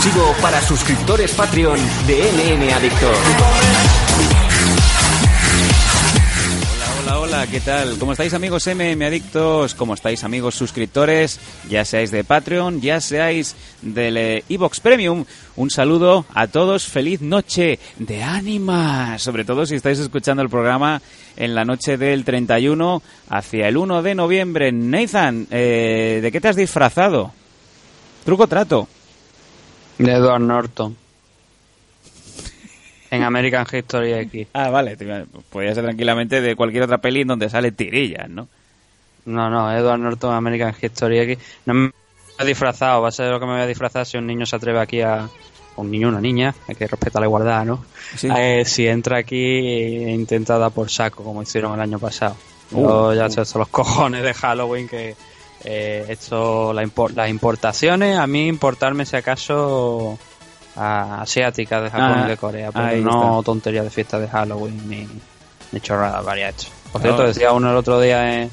exclusivo para suscriptores Patreon de MM Adictos. Hola, hola, ¿qué tal? ¿Cómo estáis amigos MM Adictos? ¿Cómo estáis amigos suscriptores? Ya seáis de Patreon, ya seáis del Evox Premium. Un saludo a todos, feliz noche de ánimas. Sobre todo si estáis escuchando el programa en la noche del 31 hacia el 1 de noviembre. Nathan, eh, ¿de qué te has disfrazado? Truco trato. De Edward Norton. En American History X. Ah, vale. Podría ser tranquilamente de cualquier otra peli en donde sale tirillas, ¿no? No, no, Edward Norton, American History X. No me he disfrazado, va a ser lo que me voy a disfrazar si un niño se atreve aquí a. Un niño o una niña, hay que respetar la igualdad, ¿no? Eh, si entra aquí e intenta dar por saco, como hicieron el año pasado. Uh, ya uh. son los cojones de Halloween que eh, esto, la las importaciones, a mí importarme si acaso a asiáticas de Japón y de Corea, pero no tonterías de fiesta de Halloween ni, ni chorradas varias. Por cierto, decía uno el otro día en,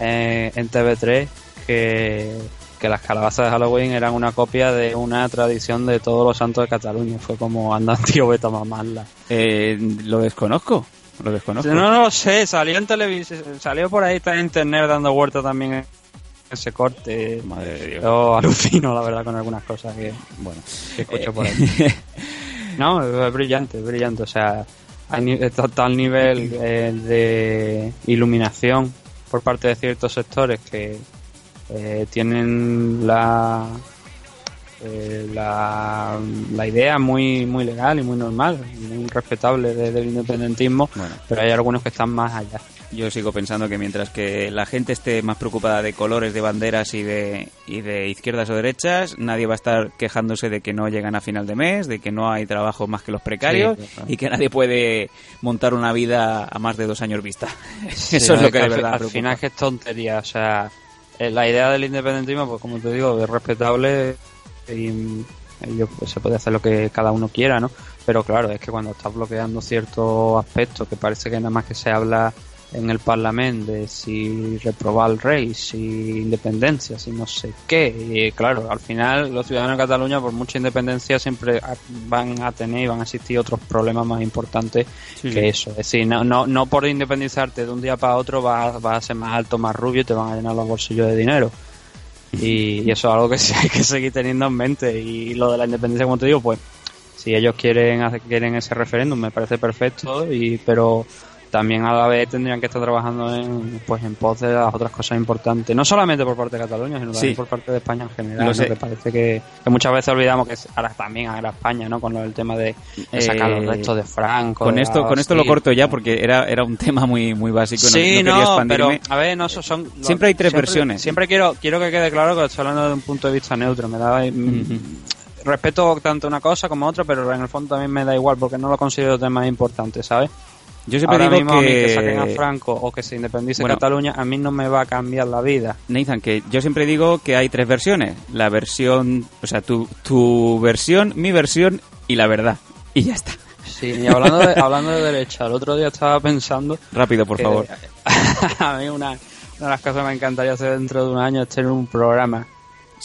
en, TV3 que, que las calabazas de Halloween eran una copia de una tradición de todos los santos de Cataluña. Fue como, anda, tío, vete a mamarla. Eh, lo desconozco. Lo desconozco. No, no lo sé, salió en televisión, salió por ahí, está en internet dando vueltas también ese corte. Madre de Dios. Yo alucino, la verdad, con algunas cosas que, bueno, escucho por ahí. no, es brillante, es brillante. O sea, está tal nivel eh, de iluminación por parte de ciertos sectores que eh, tienen la, eh, la, la idea muy muy legal y muy normal, muy respetable del independentismo, pero hay algunos que están más allá. Yo sigo pensando que mientras que la gente esté más preocupada de colores, de banderas y de, y de izquierdas o derechas, nadie va a estar quejándose de que no llegan a final de mes, de que no hay trabajo más que los precarios y que nadie puede montar una vida a más de dos años vista. Eso es lo que, de verdad. Al, final es que es tontería, o sea, eh, la idea del independentismo, pues como te digo, es respetable y pues, se puede hacer lo que cada uno quiera, ¿no? Pero claro, es que cuando estás bloqueando ciertos aspectos que parece que nada más que se habla en el Parlamento de si reprobar el rey, si independencia, si no sé qué. Y claro, al final los ciudadanos de Cataluña, por mucha independencia, siempre van a tener y van a existir otros problemas más importantes que eso. Es decir, no, no, no por independizarte de un día para otro vas, a ser más alto, más rubio y te van a llenar los bolsillos de dinero. Y, eso es algo que hay que seguir teniendo en mente. Y lo de la independencia, como te digo, pues si ellos quieren, quieren ese referéndum, me parece perfecto, y pero también a la vez tendrían que estar trabajando en pues en pos de las otras cosas importantes. No solamente por parte de Cataluña sino también por parte de España en general ¿no? parece que, muchas veces olvidamos que ahora también era España no con el tema de, sacar los eh, restos de Franco con esto con esto lo corto ya porque era era un tema muy muy básico sí no, pero a ver no son siempre hay tres versiones. siempre quiero quiero que quede claro que estoy hablando de un punto de vista neutro me da respeto tanto una cosa como otra pero en el fondo también me da igual porque no lo considero temas importantes sabes yo siempre digo que... que saquen a Franco o que se independice Cataluña, a mí no me va a cambiar la vida. Nathan, que yo siempre digo que hay tres versiones. La versión, o sea, tu, tu versión, mi versión y la verdad. Y ya está. Sí, y hablando de, hablando de derecha, el otro día estaba pensando... Rápido, por favor. a mí una, de las cosas que me encantaría hacer dentro de un año es tener un programa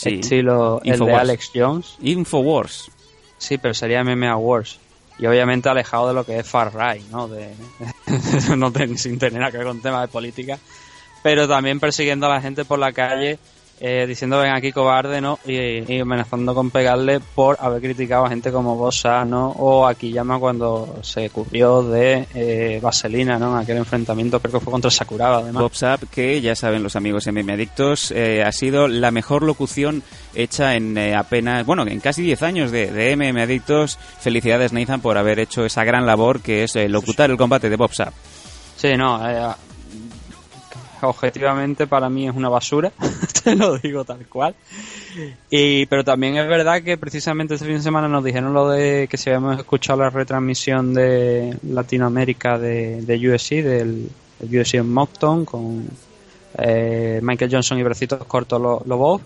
estilo el de Alex Jones. Infowars. Sí, pero sería MMA Wars y obviamente alejado de lo que es Far Right, ¿no? De, no sin tener nada que ver con temas de política, pero también persiguiendo a la gente por la calle eh, diciendo ven aquí cobarde, ¿no? Y, amenazando con pegarle por haber criticado a gente como Bosa, ¿no? O aquí llama cuando se cubrió de eh, Vaselina, ¿no? En aquel enfrentamiento, creo que fue contra Sakuraba, además. WhatsApp, que ya saben los amigos MM Adictos, eh, ha sido la mejor locución hecha en apenas, bueno, en casi 10 años de, de MM Adictos. Felicidades, Nathan, por haber hecho esa gran labor que es locutar el combate de WhatsApp. Sí, no, objetivamente para mí es una basura, te lo digo tal cual. Y, pero también es verdad que precisamente este fin de semana nos dijeron lo de que si habíamos escuchado la retransmisión de Latinoamérica de, de USC, del, USC en Moncton, con eh, Michael Johnson y Bracitos Cortos los lo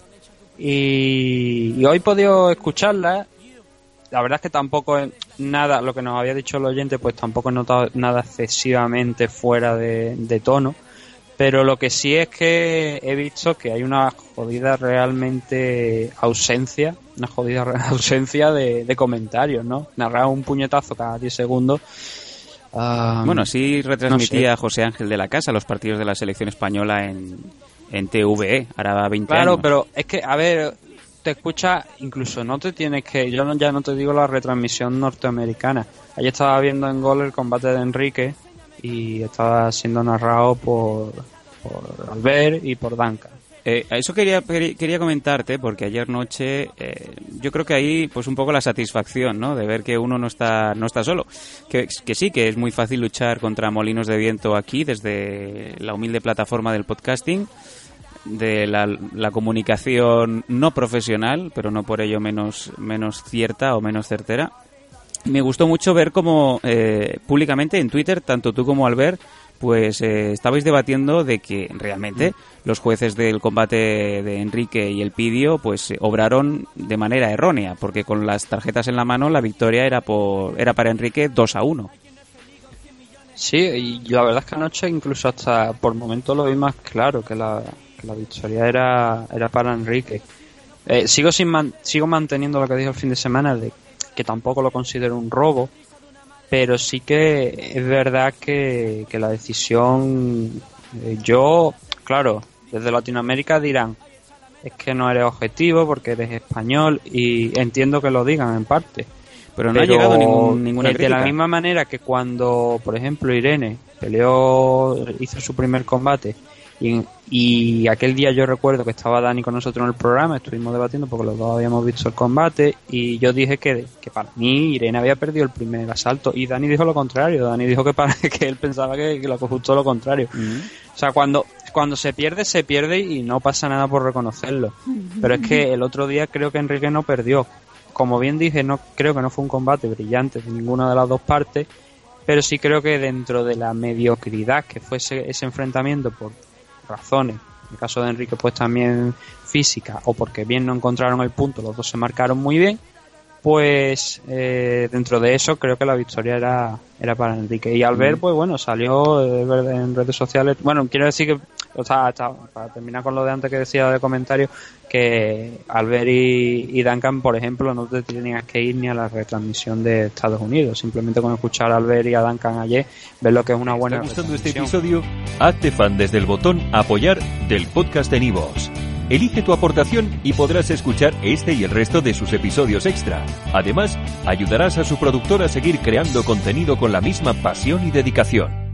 y, y, hoy he podido escucharla. La verdad es que tampoco es nada, lo que nos había dicho el oyente, pues tampoco he notado nada excesivamente fuera de tono pero lo que sí es que he visto que hay una jodida realmente ausencia una jodida ausencia de, comentarios, ¿no? Narrar un puñetazo cada 10 segundos. Ah, bueno, así retransmitía José Ángel de la Casa los partidos de la selección española en, en TVE, ahora 20 claro, años. Claro, pero es que, a ver, te escucha, incluso no te tienes que, yo ya no te digo la retransmisión norteamericana. Ayer estaba viendo en gol el combate de Enrique y estaba siendo narrado por, por Albert y por Duncan. Eh, eso quería, quería comentarte, porque ayer noche eh, yo creo que ahí pues un poco la satisfacción, ¿no? De ver que uno no está, no está solo. Que, que sí, que es muy fácil luchar contra molinos de viento aquí, desde la humilde plataforma del podcasting, de la, la comunicación no profesional, pero no por ello menos, menos cierta o menos certera. Me gustó mucho ver cómo eh, públicamente en Twitter, tanto tú como Albert, pues eh, estabais debatiendo de que realmente los jueces del combate de Enrique y el Pidio pues eh, obraron de manera errónea, porque con las tarjetas en la mano la victoria era por era para Enrique 2 a 1. Sí, y la verdad es que anoche incluso hasta por momento lo vi más claro que la, que la victoria era, era para Enrique. Eh, sigo sin sigo manteniendo lo que dije el fin de semana de que tampoco lo considero un robo, pero sí que es verdad que, la decisión, eh, yo, claro, desde Latinoamérica dirán, es que no eres objetivo porque eres español y entiendo que lo digan en parte. Pero no ha llegado ningún, ninguna De la misma manera que cuando, por ejemplo, Irene peleó, hizo su primer combate y, aquel día yo recuerdo que estaba Dani con nosotros en el programa, estuvimos debatiendo porque los dos habíamos visto el combate y yo dije que, que para mí Irene había perdido el primer asalto y Dani dijo lo contrario, Dani dijo que, para, que él pensaba que, lo justo lo contrario. O sea, cuando, cuando se pierde, se pierde y no pasa nada por reconocerlo. Pero es que el otro día creo que Enrique no perdió. Como bien dije, no creo que no fue un combate brillante de ninguna de las dos partes, pero sí creo que dentro de la mediocridad que fue ese, ese enfrentamiento por razones, en el caso de Enrique pues también física o porque bien no encontraron el punto, los dos se marcaron muy bien, pues eh, dentro de eso creo que la victoria era, era para Enrique. Y al ver, pues bueno, salió en redes sociales, bueno, quiero decir que, o sea, para terminar con lo de antes que decía de comentarios, que Albert y, Duncan, por ejemplo, no te tenías que ir ni a la retransmisión de Estados Unidos. Simplemente con escuchar a Albert y a Duncan ayer, ves lo que es una buena. ¿Te gustando este episodio? Hazte fan desde el botón Apoyar del podcast de Nivos. Elige tu aportación y podrás escuchar este y el resto de sus episodios extra. Además, ayudarás a su productor a seguir creando contenido con la misma pasión y dedicación.